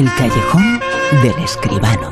El callejón del escribano.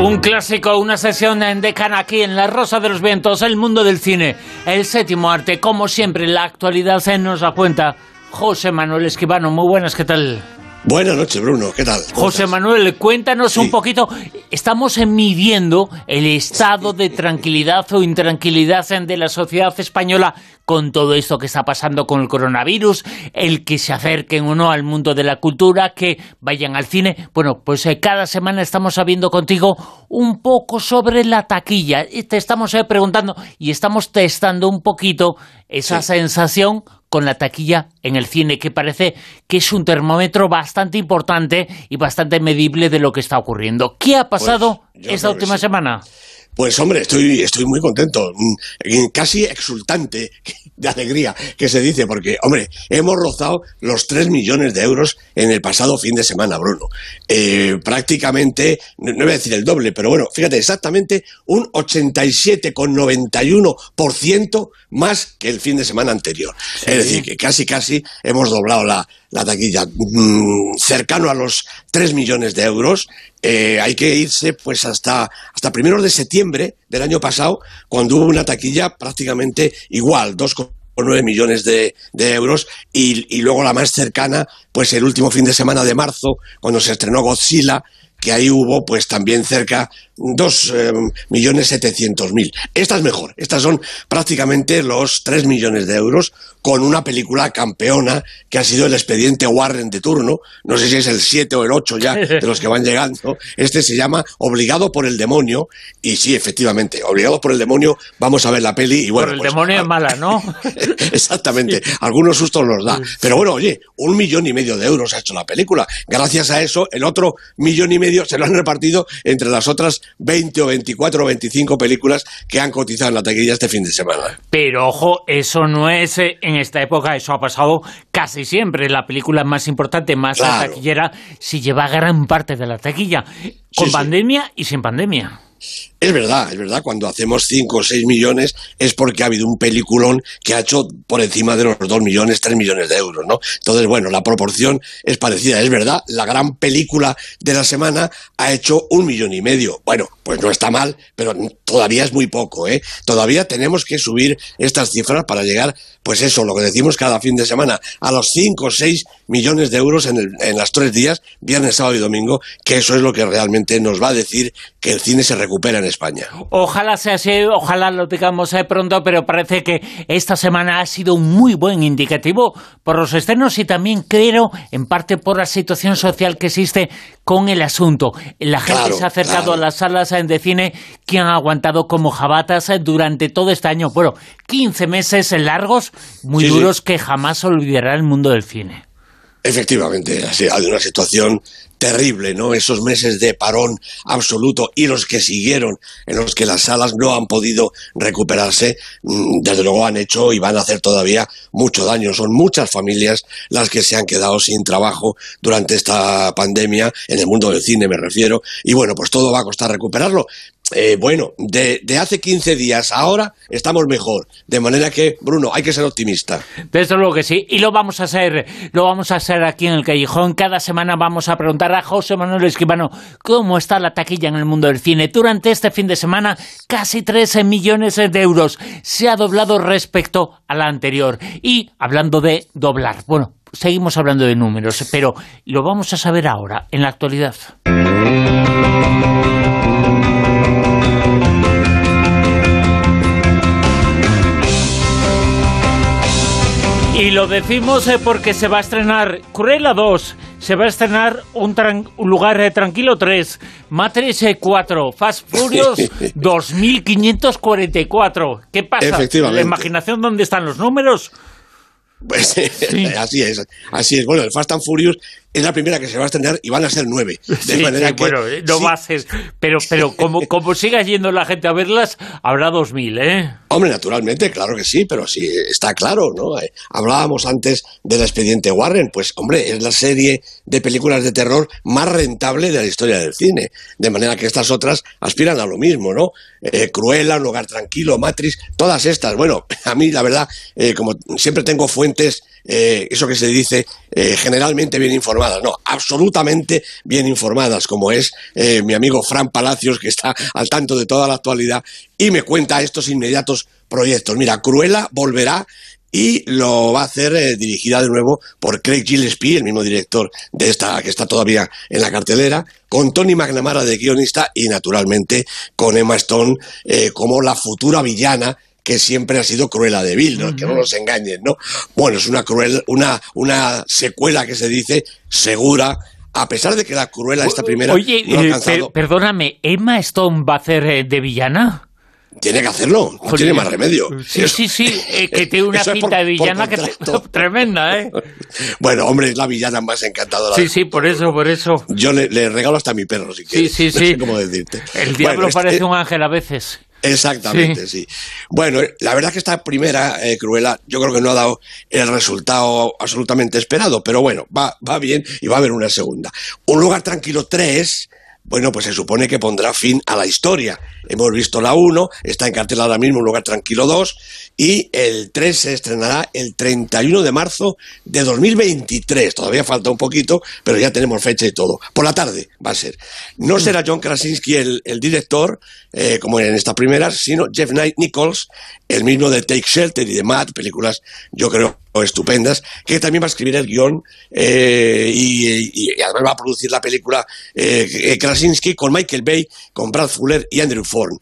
Un clásico, una sesión en Decana aquí en La Rosa de los Vientos, el mundo del cine, el séptimo arte, como siempre, la actualidad se nos da cuenta. José Manuel Escribano, muy buenas, ¿qué tal? Buenas noches, Bruno. ¿Qué tal? José Manuel, cuéntanos un poquito. Estamos midiendo el estado de tranquilidad o intranquilidad de la sociedad española con todo esto que está pasando con el coronavirus, el que se acerquen o no al mundo de la cultura, que vayan al cine. Bueno, pues eh, cada semana estamos sabiendo contigo un poco sobre la taquilla. Y te estamos eh, preguntando y estamos testando un poquito esa sensación con la taquilla en el cine, que parece que es un termómetro bastante importante y bastante medible de lo que está ocurriendo. ¿Qué ha pasado Pues, esta última semana? Pues hombre, estoy, estoy muy contento, mm, casi exultante de alegría que se dice, porque hombre, hemos rozado los 3 millones de euros en el pasado fin de semana, Bruno. Eh, prácticamente, no voy a decir el doble, pero bueno, fíjate, exactamente un 87,91% más que el fin de semana anterior. Es decir, que casi, casi hemos doblado la, la taquilla, mm, cercano a los 3 millones de euros. Eh, hay que irse pues hasta, hasta primeros de septiembre del año pasado, cuando hubo una taquilla prácticamente igual, 2,9 millones de, de euros, y, y luego la más cercana, pues el último fin de semana de marzo, cuando se estrenó Godzilla, que ahí hubo pues también cerca dos eh, millones setecientos mil. Esta es mejor, estas son prácticamente los tres millones de euros con una película campeona que ha sido el expediente Warren de turno, no sé si es el 7 o el 8 ya de los que van llegando, este se llama Obligado por el demonio y sí, efectivamente, Obligado por el demonio, vamos a ver la peli y bueno... Por el pues, demonio ah, es mala, ¿no? Exactamente, algunos sustos los da. Pero bueno, oye, un millón y medio de euros ha hecho la película. Gracias a eso, el otro millón y medio se lo han repartido entre las otras 20 o 24 o 25 películas que han cotizado en la taquilla este fin de semana. Pero ojo, eso no es eh, en esta época, eso ha pasado casi siempre. La película más importante, más Claro. taquillera, se lleva gran parte de la taquilla, con sí. pandemia y sin pandemia. Es verdad, es verdad, cuando hacemos 5 o 6 millones es porque ha habido un peliculón que ha hecho por encima de los 2 millones, 3 millones de euros, ¿no? Entonces, bueno, la proporción es parecida, es verdad, la gran película de la semana ha hecho un millón y medio. Bueno, pues no está mal, pero todavía es muy poco, ¿eh? Todavía tenemos que subir estas cifras para llegar, pues eso, lo que decimos cada fin de semana, a los 5 o 6 millones de euros en, el, en las tres días, viernes, sábado y domingo, que eso es lo que realmente nos va a decir que el cine se recupera en España. Ojalá sea así, ojalá lo digamos eh, pronto, pero parece que esta semana ha sido un muy buen indicativo por los externos y también creo en parte por la situación social que existe con el asunto. La gente Claro, se ha acercado claro. a las salas eh, de cine que han aguantado como jabatas eh, durante todo este año. Bueno, 15 meses largos, muy Sí, sí. duros que jamás olvidará el mundo del cine. Efectivamente, ha sido una situación terrible, ¿no? Esos meses de parón absoluto y los que siguieron, en los que las salas no han podido recuperarse, mm, desde luego han hecho y van a hacer todavía mucho daño. Son muchas familias las que se han quedado sin trabajo durante esta pandemia, en el mundo del cine me refiero, y bueno, pues todo va a costar recuperarlo. Eh, bueno, de, hace 15 días ahora estamos mejor, de manera que, Bruno, hay que ser optimista. Desde luego que sí, y lo vamos a hacer, lo vamos a hacer aquí en el Callejón. Cada semana vamos a preguntar a José Manuel Escribano cómo está la taquilla en el mundo del cine. Durante este fin de semana, casi 13 millones de euros. Se ha doblado respecto a la anterior. Y hablando de doblar, bueno, seguimos hablando de números, pero lo vamos a saber ahora, en la actualidad. Lo decimos eh, porque se va a estrenar Cruella 2, se va a estrenar Un, tran- un lugar eh, tranquilo 3, Matrix eh, 4, Fast Furious 2544. ¿Qué pasa? Efectivamente. ¿La imaginación dónde están los números? Pues así es, así es. Bueno, el Fast and Furious es la primera que se va a estrenar y van a ser nueve. De manera que, bueno, eh, no ser, pero, pero como, como siga yendo la gente a verlas, habrá dos mil, ¿eh? Hombre, naturalmente, claro que sí, pero sí, está claro, ¿no? Eh, hablábamos antes del expediente Warren, pues hombre, es la serie de películas de terror más rentable de la historia del cine, de manera que estas otras aspiran a lo mismo, ¿no? Eh, Cruella, Un lugar tranquilo, Matrix, todas estas. Bueno, a mí la verdad, como siempre tengo fuentes eh, eso que se dice eh, generalmente bien informadas, no, absolutamente bien informadas, como es eh, mi amigo Fran Palacios, que está al tanto de toda la actualidad y me cuenta estos inmediatos proyectos. Mira, Cruella volverá y lo va a hacer dirigida de nuevo por Craig Gillespie, el mismo director de esta que está todavía en la cartelera, con Tony McNamara de guionista y naturalmente con Emma Stone como la futura villana que siempre ha sido Cruella de Vil, ¿no? Que no nos engañen, ¿no? Bueno, es una cruel, una, una secuela que se dice segura, a pesar de que la Cruella esta primera Oye, eh, perdóname, ¿Emma Stone va a hacer eh, de villana? Tiene que hacerlo, no tiene más remedio. Sí, sí, sí, eh, que tiene una pinta de villana que tremenda, ¿eh? Bueno, hombre, es la villana más encantadora. Sí, sí, por eso, por eso. Yo le, regalo hasta mi perro, si quieres. Sí, sí, sí. No sé cómo decirte. El diablo este parece un ángel a veces. Exactamente, sí. Bueno, la verdad que esta primera eh, Cruella yo creo que no ha dado el resultado absolutamente esperado, pero bueno, va, va bien y va a haber una segunda. Un lugar tranquilo 3, bueno, pues se supone que pondrá fin a la historia. Hemos visto la 1, está en cartel ahora mismo Un lugar tranquilo 2 y el 3 se estrenará el 31 de marzo de 2023. Todavía falta un poquito, pero ya tenemos fecha y todo. Por la tarde va a ser. No será John Krasinski el, director, eh, como en esta primera, sino Jeff Knight Nichols, el mismo de Take Shelter y de Matt, películas yo creo estupendas, que también va a escribir el guion eh, y, además va a producir la película eh, Krasinski con Michael Bay, con Brad Fuller y Andrew Ford.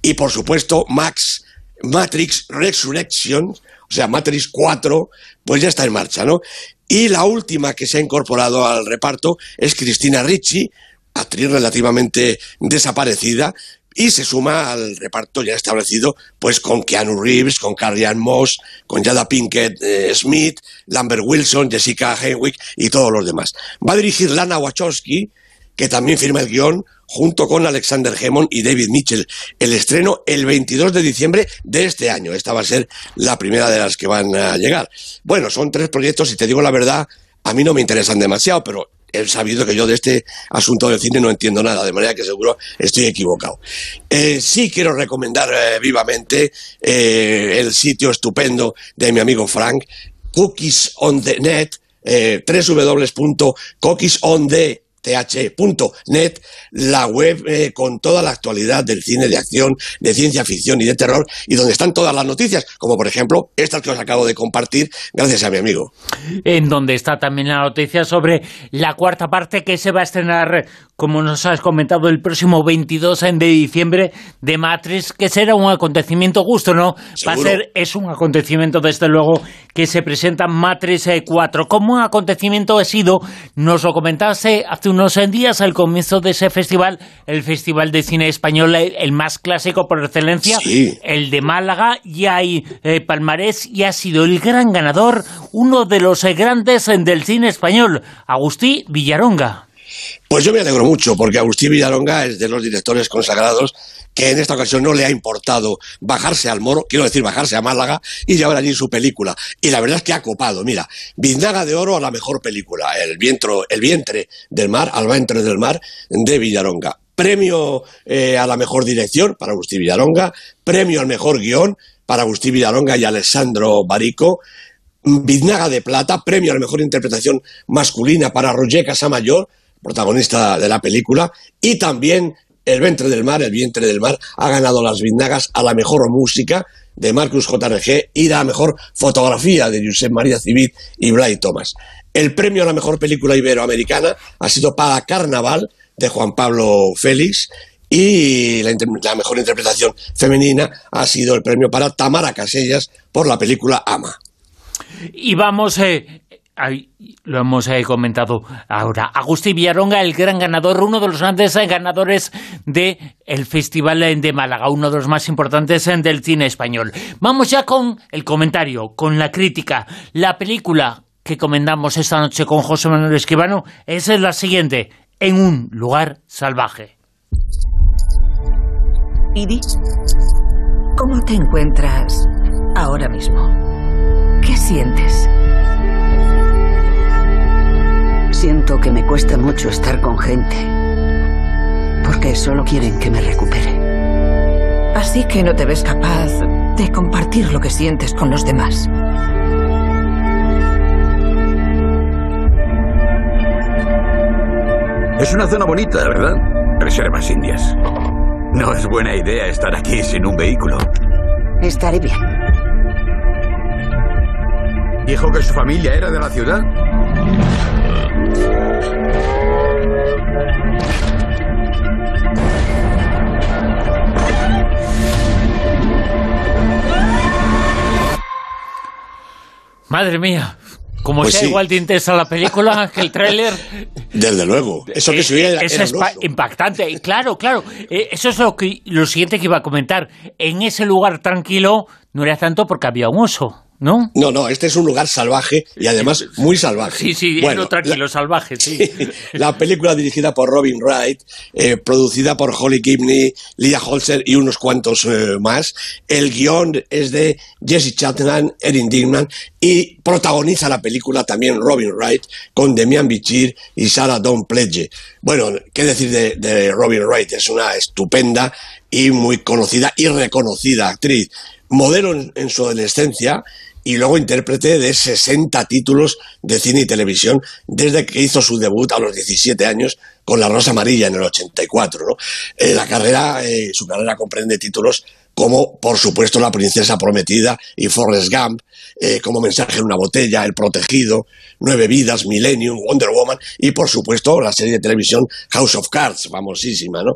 Y por supuesto, Max Matrix Resurrection, o sea, Matrix 4, pues ya está en marcha, ¿no? Y la última que se ha incorporado al reparto es Cristina Ricci, actriz relativamente desaparecida, y se suma al reparto ya establecido, pues con Keanu Reeves, con Carrie Moss, con Jada Pinkett eh, Smith, Lambert Wilson, Jessica Henwick y todos los demás. Va a dirigir Lana Wachowski, que también firma el guion junto con Alexander Hammond y David Mitchell. El estreno el 22 de diciembre de este año. Esta va a ser la primera de las que van a llegar. Bueno, son tres proyectos y te digo la verdad, a mí no me interesan demasiado, pero he sabido que yo de este asunto del cine no entiendo nada, de manera que seguro estoy equivocado. Eh, sí quiero recomendar eh, vivamente eh, el sitio estupendo de mi amigo Frank, Cookies on the Net, www.cookiesonthenet th.net, la web eh, con toda la actualidad del cine de acción, de ciencia ficción y de terror, y donde están todas las noticias, como por ejemplo estas que os acabo de compartir, gracias a mi amigo. En donde está también la noticia sobre la cuarta parte que se va a estrenar, como nos has comentado, el próximo 22 de diciembre de Matrix, que será un acontecimiento justo, ¿no? Va a ser, es un acontecimiento desde luego que se presenta Matrix 4. Como un acontecimiento ha sido, nos lo comentaste hace unos días al comienzo de ese festival, el Festival de Cine Español, el más clásico por excelencia, el de Málaga, y hay eh, palmarés y ha sido el gran ganador, uno de los grandes del cine español, Agustí Villaronga. Pues yo me alegro mucho, porque Agustín Villaronga es de los directores consagrados que en esta ocasión no le ha importado bajarse al moro, quiero decir, bajarse a Málaga y llevar allí su película. Y la verdad es que ha copado. Mira, Biznaga de Oro a la mejor película, El, vientro, el vientre del mar, al vientre del mar, de Villaronga. Premio eh, a la mejor dirección para Agustín Villaronga, premio al mejor guion para Agustín Villaronga y Alessandro Barico, Biznaga de Plata, premio a la mejor interpretación masculina para Roger Casamayor, protagonista de la película, y también El ventre del mar, El vientre del mar, ha ganado las Vindagas a la mejor música de Marcus JRG y la mejor fotografía de Josep María Civit y Blay Thomas. El premio a la mejor película iberoamericana ha sido para Carnaval de Juan Pablo Félix y la, mejor interpretación femenina ha sido el premio para Tamara Casellas por la película Ama. Y vamos eh, lo hemos eh, comentado ahora. Agustín Villaronga, el gran ganador, uno de los grandes eh, ganadores del el Festival de Málaga, uno de los más importantes eh, del cine español. Vamos ya con el comentario, con la crítica. La película que comendamos esta noche con José Manuel Esquivano es la siguiente, en un lugar salvaje. Idi, ¿cómo te encuentras ahora mismo? ¿Qué sientes? Siento que me cuesta mucho estar con gente, porque solo quieren que me recupere. Así que no te ves capaz de compartir lo que sientes con los demás. Es una zona bonita, ¿verdad? Reservas indias. No es buena idea estar aquí sin un vehículo. Estaré bien. ¿Dijo que su familia era de la ciudad? Madre mía, como Pues sea sí. igual te interesa la película que el tráiler. Desde luego. Eso que Eh, subía era, es oso. impactante. Y Claro, claro. Eh, Eso es lo, que, lo siguiente que iba a comentar. En ese lugar tranquilo no era tanto porque había un oso, ¿no? No, no, este es un lugar salvaje y además muy salvaje. Sí, sí, Bueno, no tranquilo, la- salvaje, sí. La película dirigida por Robin Wright, eh, producida por Holly Gibney, Leah Holzer y unos cuantos eh, más. El guion es de Jesse Chatman, Erin Dignan y protagoniza la película también Robin Wright con Demian Bichir y Sarah Dawn Pledge. Bueno, qué decir de, de Robin Wright, es una estupenda y muy conocida y reconocida actriz. Modelo en- en su adolescencia y luego intérprete de 60 títulos de cine y televisión desde que hizo su debut a los 17 años con La Rosa Amarilla en el 84. ¿no? Eh, la carrera, eh, su carrera comprende títulos como, por supuesto, La Princesa Prometida y Forrest Gump, eh, como Mensaje en una botella, El Protegido, Nueve Vidas, Millennium, Wonder Woman y, por supuesto, la serie de televisión House of Cards, famosísima, ¿no?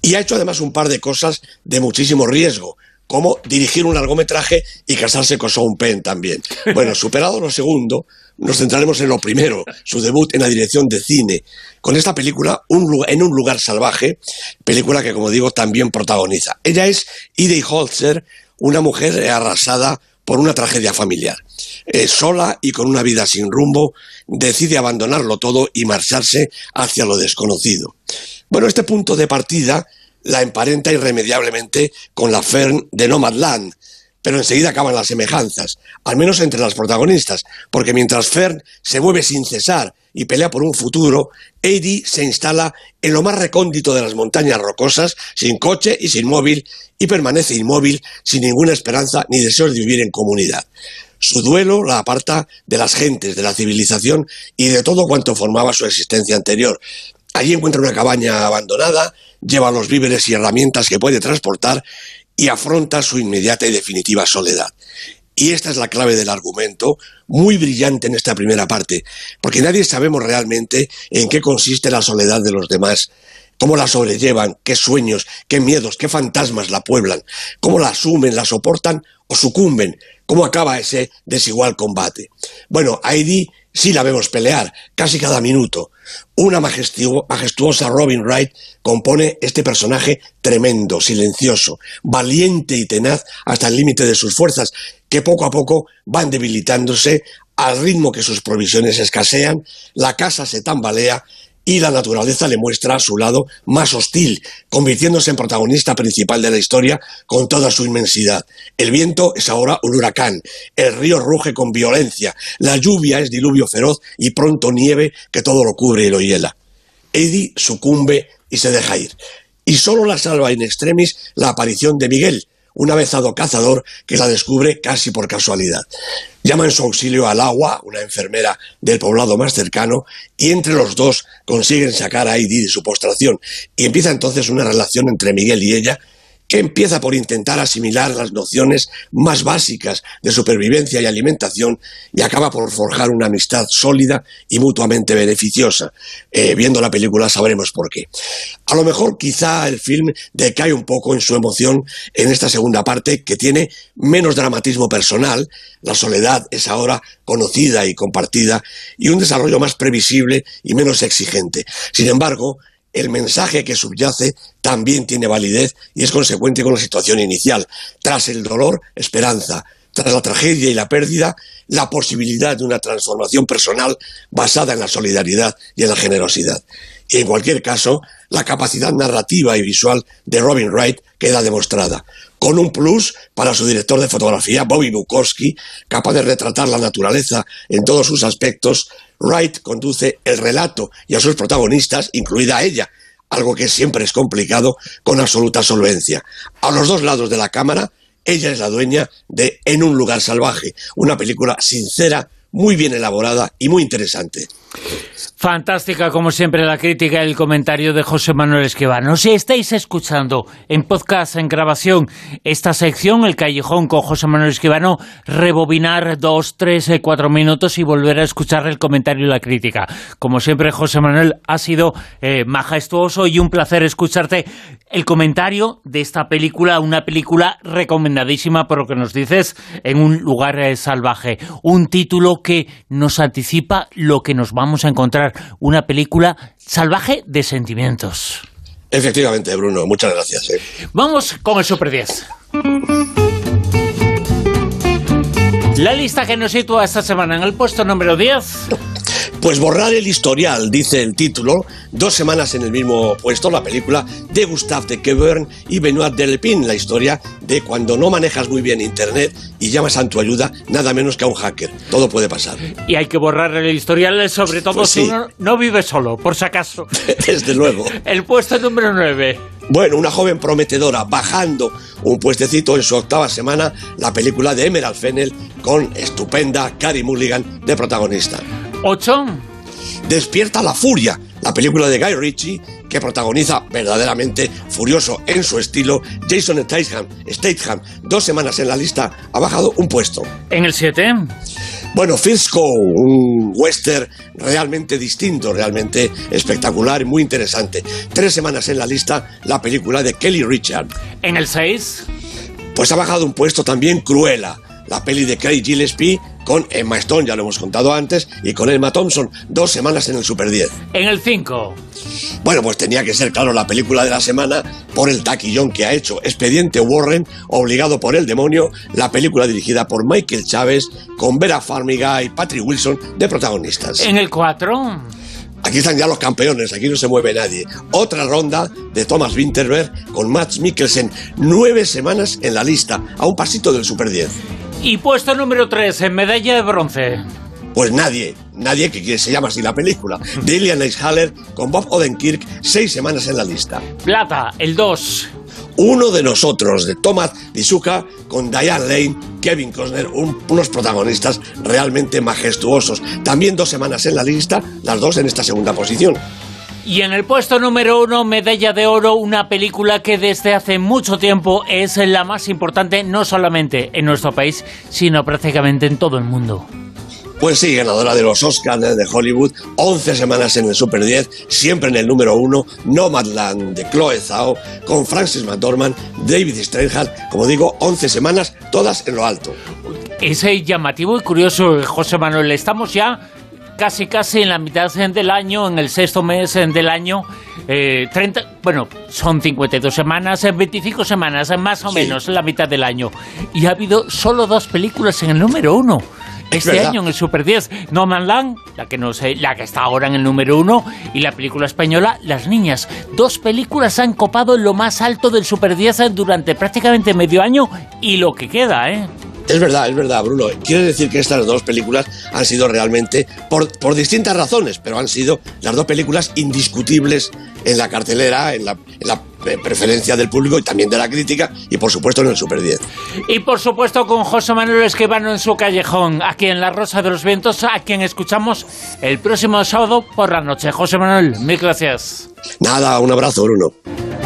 Y ha hecho además un par de cosas de muchísimo riesgo, como dirigir un largometraje y casarse con Sean Penn también. Bueno, superado lo segundo, nos centraremos en lo primero, su debut en la dirección de cine, con esta película en un lugar salvaje, película que como digo también protagoniza. Ella es Idey Holzer, una mujer arrasada por una tragedia familiar. Eh, sola y con una vida sin rumbo, decide abandonarlo todo y marcharse hacia lo desconocido. Bueno, este punto de partida la emparenta irremediablemente con la Fern de Nomadland, pero enseguida acaban las semejanzas, al menos entre las protagonistas, porque mientras Fern se mueve sin cesar y pelea por un futuro, Eddie se instala en lo más recóndito de las montañas rocosas, sin coche y sin móvil, y permanece inmóvil, sin ninguna esperanza ni deseo de vivir en comunidad. Su duelo la aparta de las gentes, de la civilización y de todo cuanto formaba su existencia anterior. Allí encuentra una cabaña abandonada, lleva los víveres y herramientas que puede transportar y afronta su inmediata y definitiva soledad. Y esta es la clave del argumento, muy brillante en esta primera parte, porque nadie sabemos realmente en qué consiste la soledad de los demás, cómo la sobrellevan, qué sueños, qué miedos, qué fantasmas la pueblan, cómo la asumen, la soportan o sucumben, cómo acaba ese desigual combate. Bueno, Heidi sí la vemos pelear, casi cada minuto. Una majestu- majestuosa Robin Wright compone este personaje tremendo, silencioso, valiente y tenaz hasta el límite de sus fuerzas, que poco a poco van debilitándose al ritmo que sus provisiones escasean, la casa se tambalea y la naturaleza le muestra su lado más hostil, convirtiéndose en protagonista principal de la historia con toda su inmensidad. El viento es ahora un huracán, el río ruge con violencia, la lluvia es diluvio feroz y pronto nieve que todo lo cubre y lo hiela. Eddie sucumbe y se deja ir. Y solo la salva in extremis la aparición de Miguel, un avezado cazador que la descubre casi por casualidad. Llama en su auxilio al agua, una enfermera del poblado más cercano, y entre los dos consiguen sacar a Heidi de su postración, y empieza entonces una relación entre Miguel y ella que empieza por intentar asimilar las nociones más básicas de supervivencia y alimentación y acaba por forjar una amistad sólida y mutuamente beneficiosa. Eh, viendo la película sabremos por qué. A lo mejor quizá el film decae un poco en su emoción en esta segunda parte que tiene menos dramatismo personal, la soledad es ahora conocida y compartida y un desarrollo más previsible y menos exigente. Sin embargo, el mensaje que subyace también tiene validez y es consecuente con la situación inicial. Tras el dolor, esperanza. tras la tragedia y la pérdida, la posibilidad de una transformación personal basada en la solidaridad y en la generosidad. Y en cualquier caso, la capacidad narrativa y visual de Robin Wright queda demostrada, con un plus para su director de fotografía, Bobby Bukowski, capaz de retratar la naturaleza en todos sus aspectos. Wright conduce el relato y a sus protagonistas, incluida ella, algo que siempre es complicado, con absoluta solvencia. A los dos lados de la cámara, ella es la dueña de En un lugar salvaje, una película sincera, muy bien elaborada y muy interesante. Fantástica, como siempre, la crítica y el comentario de José Manuel Esquivano. Si estáis escuchando en podcast, en grabación, esta sección, El Callejón con José Manuel Esquivano, rebobinar dos, tres, eh, cuatro minutos y volver a escuchar el comentario y la crítica. Como siempre, José Manuel, ha sido eh, majestuoso y un placer escucharte el comentario de esta película, una película recomendadísima por lo que nos dices, en un lugar eh, salvaje. Un título que nos anticipa lo que nos vamos a encontrar, una película salvaje de sentimientos. Efectivamente, Bruno, muchas gracias. Eh. Vamos con el Super 10. La lista que nos sitúa esta semana en el puesto número 10. Pues borrar el historial, dice el título, dos semanas en el mismo puesto, la película de Gustave de Quevern y Benoit Delepin, la historia de cuando no manejas muy bien Internet y llamas a tu ayuda nada menos que a un hacker. Todo puede pasar. Y hay que borrar el historial, sobre todo Pues si uno no vive solo, por si acaso. Desde luego. El puesto número 9. Bueno, una joven prometedora bajando un puestecito en su octava semana, la película de Emerald Fennel con estupenda Carrie Mulligan de protagonista. 8. Despierta la furia, la película de Guy Ritchie que protagoniza verdaderamente furioso en su estilo Jason Statham. Statham, dos semanas en la lista, ha bajado un puesto. En el 7. Bueno, Fisco, un western realmente distinto, realmente espectacular y muy interesante. Tres semanas en la lista, la película de Kelly Richard. En el 6. Pues ha bajado un puesto también Cruella, la peli de Craig Gillespie con Emma Stone, ya lo hemos contado antes, y con Emma Thompson, dos semanas en el Super 10. En el 5. Bueno, pues tenía que ser, claro, la película de la semana por el taquillón que ha hecho. Expediente Warren, obligado por el demonio, la película dirigida por Michael Chávez, con Vera Farmiga y Patrick Wilson de protagonistas. En el 4. Aquí están ya los campeones, aquí no se mueve nadie. Otra ronda de Thomas Winterberg con Max Mikkelsen, nueve semanas en la lista, a un pasito del Super 10. Y puesto número 3, en medalla de bronce. Pues nadie, nadie que se llama así la película. De Ilian Haller con Bob Odenkirk, seis semanas en la lista. Plata, el 2. Uno de nosotros, de Thomas Dizuka, con Diane Lane, Kevin Costner, un- unos protagonistas realmente majestuosos. También dos semanas en la lista, las dos en esta segunda posición. Y en el puesto número 1, medalla de oro, una película que desde hace mucho tiempo es la más importante no solamente en nuestro país, sino prácticamente en todo el mundo. Pues sí, ganadora de los Oscars de Hollywood, 11 semanas en el Super 10, siempre en el número 1, Nomadland de Chloe Zhao, con Francis McDormand, David Steinhardt, como digo, 11 semanas, todas en lo alto. Es llamativo y curioso, José Manuel. Estamos ya casi casi en la mitad del año, en el sexto mes eh, del año. eh, 30, bueno, son 52 semanas, eh, 25 semanas, eh, más o Sí. menos, la mitad del año. Y ha habido solo dos películas en el número uno. Es Este verdad. año en el Super 10, No Man Land, la que, no sé, la que está ahora en el número uno, y la película española Las Niñas. Dos películas han copado en lo más alto del Super 10 durante prácticamente medio año y lo que queda, ¿eh? Es verdad, es verdad, Bruno. Quiere decir que estas dos películas han sido realmente, por, por distintas razones, pero han sido las dos películas indiscutibles en la cartelera, en la, en la eh, preferencia del público y también de la crítica, y por supuesto en el Super 10. Y por supuesto con José Manuel Esquivano en su callejón, aquí en La Rosa de los Vientos, a quien escuchamos el próximo sábado por la noche. José Manuel, mil gracias. Nada, un abrazo, Bruno.